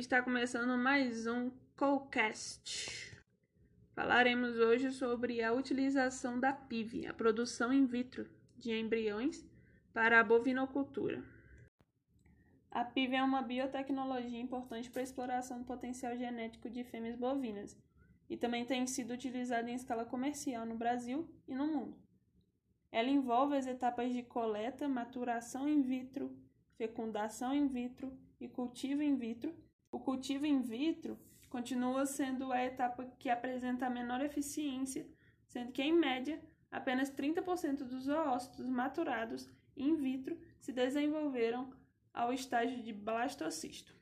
está começando mais um Colcast. Falaremos hoje sobre a utilização da PIV, a produção in vitro de embriões para a bovinocultura. A PIV é uma biotecnologia importante para a exploração do potencial genético de fêmeas bovinas e também tem sido utilizada em escala comercial no Brasil e no mundo. Ela envolve as etapas de coleta, maturação in vitro, fecundação in vitro e cultivo in vitro. O cultivo in vitro continua sendo a etapa que apresenta a menor eficiência, sendo que, em média, apenas 30% dos oócitos maturados in vitro se desenvolveram ao estágio de blastocisto.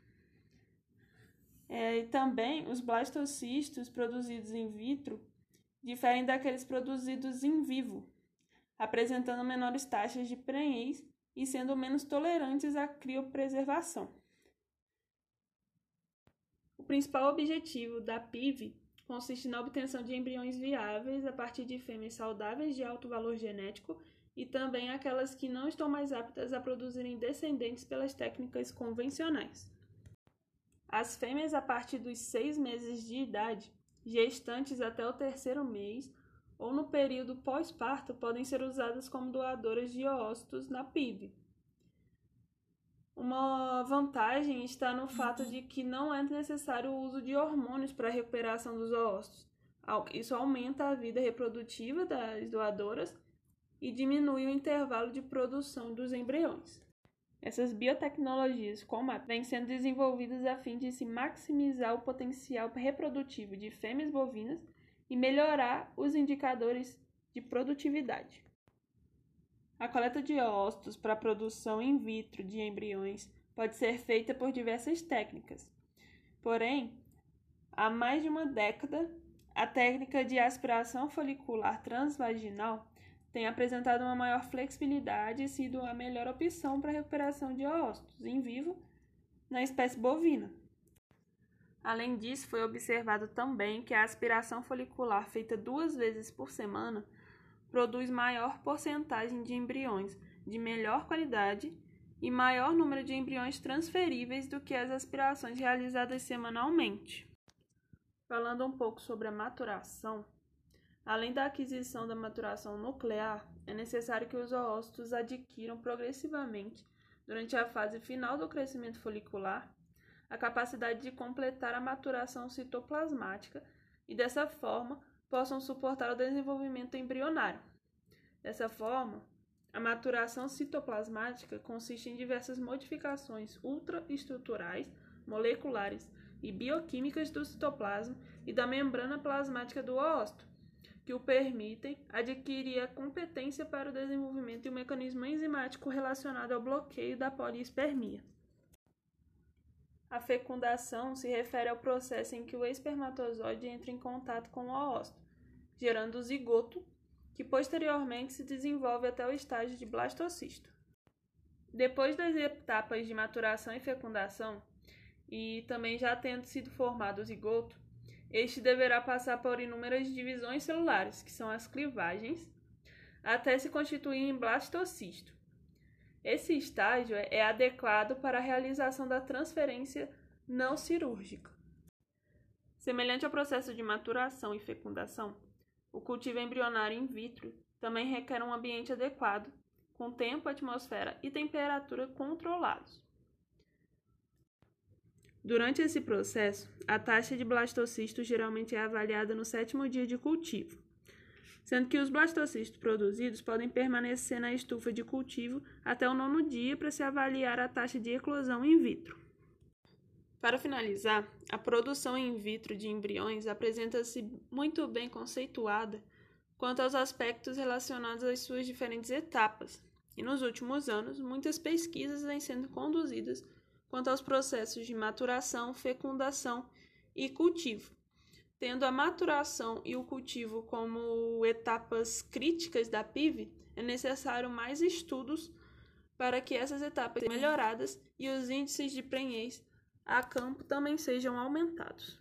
É, e também os blastocistos produzidos in vitro diferem daqueles produzidos em vivo, apresentando menores taxas de prenhez e sendo menos tolerantes à criopreservação. O principal objetivo da PIV consiste na obtenção de embriões viáveis a partir de fêmeas saudáveis de alto valor genético e também aquelas que não estão mais aptas a produzirem descendentes pelas técnicas convencionais. As fêmeas a partir dos seis meses de idade, gestantes até o terceiro mês, ou no período pós-parto podem ser usadas como doadoras de ócitos na PIB. Uma vantagem está no fato de que não é necessário o uso de hormônios para a recuperação dos ócitos. Isso aumenta a vida reprodutiva das doadoras e diminui o intervalo de produção dos embriões. Essas biotecnologias, como a vêm sendo desenvolvidas a fim de se maximizar o potencial reprodutivo de fêmeas bovinas e melhorar os indicadores de produtividade. A coleta de ócitos para produção in vitro de embriões pode ser feita por diversas técnicas. Porém, há mais de uma década, a técnica de aspiração folicular transvaginal tem apresentado uma maior flexibilidade e sido a melhor opção para a recuperação de ócitos em vivo na espécie bovina. Além disso, foi observado também que a aspiração folicular feita duas vezes por semana produz maior porcentagem de embriões de melhor qualidade e maior número de embriões transferíveis do que as aspirações realizadas semanalmente. Falando um pouco sobre a maturação, além da aquisição da maturação nuclear, é necessário que os oócitos adquiram progressivamente, durante a fase final do crescimento folicular, a capacidade de completar a maturação citoplasmática e, dessa forma, possam suportar o desenvolvimento embrionário. Dessa forma, a maturação citoplasmática consiste em diversas modificações ultraestruturais, moleculares e bioquímicas do citoplasma e da membrana plasmática do oócito, que o permitem adquirir a competência para o desenvolvimento de um mecanismo enzimático relacionado ao bloqueio da poliespermia. A fecundação se refere ao processo em que o espermatozoide entra em contato com o oócito, gerando o zigoto, que posteriormente se desenvolve até o estágio de blastocisto. Depois das etapas de maturação e fecundação, e também já tendo sido formado o zigoto, este deverá passar por inúmeras divisões celulares, que são as clivagens, até se constituir em blastocisto. Esse estágio é adequado para a realização da transferência não cirúrgica. Semelhante ao processo de maturação e fecundação, o cultivo embrionário in vitro também requer um ambiente adequado, com tempo, atmosfera e temperatura controlados. Durante esse processo, a taxa de blastocisto geralmente é avaliada no sétimo dia de cultivo sendo que os blastocistos produzidos podem permanecer na estufa de cultivo até o nono dia para se avaliar a taxa de eclosão in vitro. Para finalizar, a produção in vitro de embriões apresenta-se muito bem conceituada quanto aos aspectos relacionados às suas diferentes etapas, e nos últimos anos, muitas pesquisas vêm sendo conduzidas quanto aos processos de maturação, fecundação e cultivo, Tendo a maturação e o cultivo como etapas críticas da PIV, é necessário mais estudos para que essas etapas sejam melhoradas e os índices de prenhez a campo também sejam aumentados.